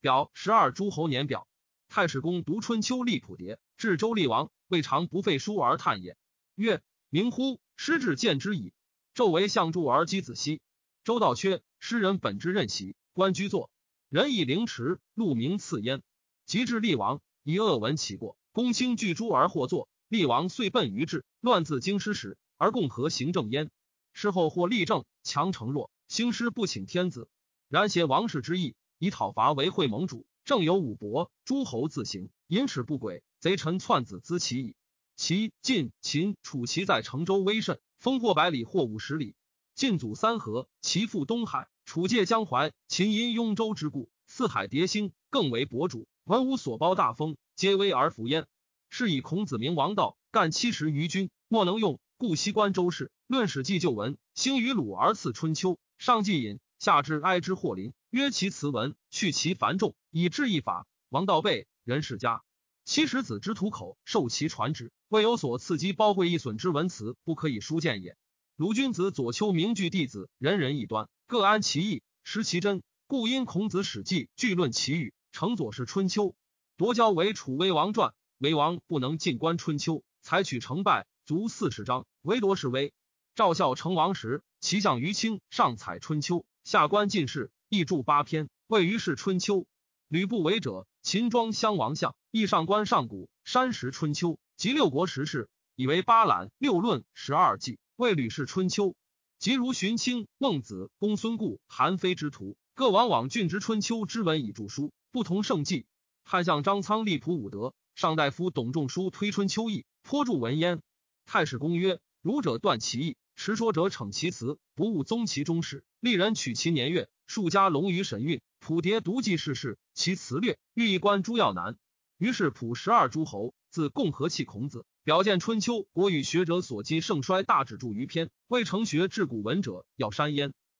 表十二诸侯年表。太史公读春秋立谱牒，至周厉王，未尝不废书而叹也。曰：明乎！师至见之矣。纣为相助而击子息。周道缺，诗人本之任席，官居坐。人以凌迟，路名次焉。及至厉王，以恶闻其过，公卿聚诸而获坐。厉王遂奔于治，乱自京师始，而共和行政焉。事后或立政，强成弱，兴师不请天子。然挟王室之意，以讨伐为会盟主。正有武伯，诸侯自行，淫耻不轨，贼臣篡子资其矣。齐、晋、秦、楚齐在成州威甚，封获百里或五十里。晋祖三河，齐复东海，楚借江淮，秦因雍州之故，四海迭兴，更为博主。文武所包大封，皆威而服焉。是以孔子名王道，干七十余军，莫能用，故西观周氏。论史记旧闻，兴于鲁而次春秋，上既隐，下至哀之祸临。曰其辞文，去其繁重，以治一法。王道备，人世家。七十子之徒口，受其传之，未有所刺激包会一损之文辞，不可以书见也。鲁君子左丘明句弟子，人人异端，各安其意，失其真。故因孔子史记据论其语，成左氏春秋。夺交为楚威王传，为王不能尽观春秋，采取成败，足四十章，唯夺是威。赵孝成王时，其相于卿上采春秋，下观进士。亦著八篇，谓于是春秋。吕不韦者，秦庄襄王相，亦上官上古山石春秋及六国时事，以为八览六论十二纪，谓吕氏春秋。即如荀卿、孟子、公孙固、韩非之徒，各往往郡之春秋之文以著书，不同盛迹。汉相张苍立仆武德，上大夫董仲舒推春秋义，颇著文焉。太史公曰：儒者断其义，持说者逞其辞，不务宗其中事，立人取其年月。数家龙于神韵，普牒独记世事，其辞略欲一观诸要难。于是普十二诸侯自共和气孔子，表见春秋国语学者所记盛衰，大指著于篇，未成学治古文者要山焉。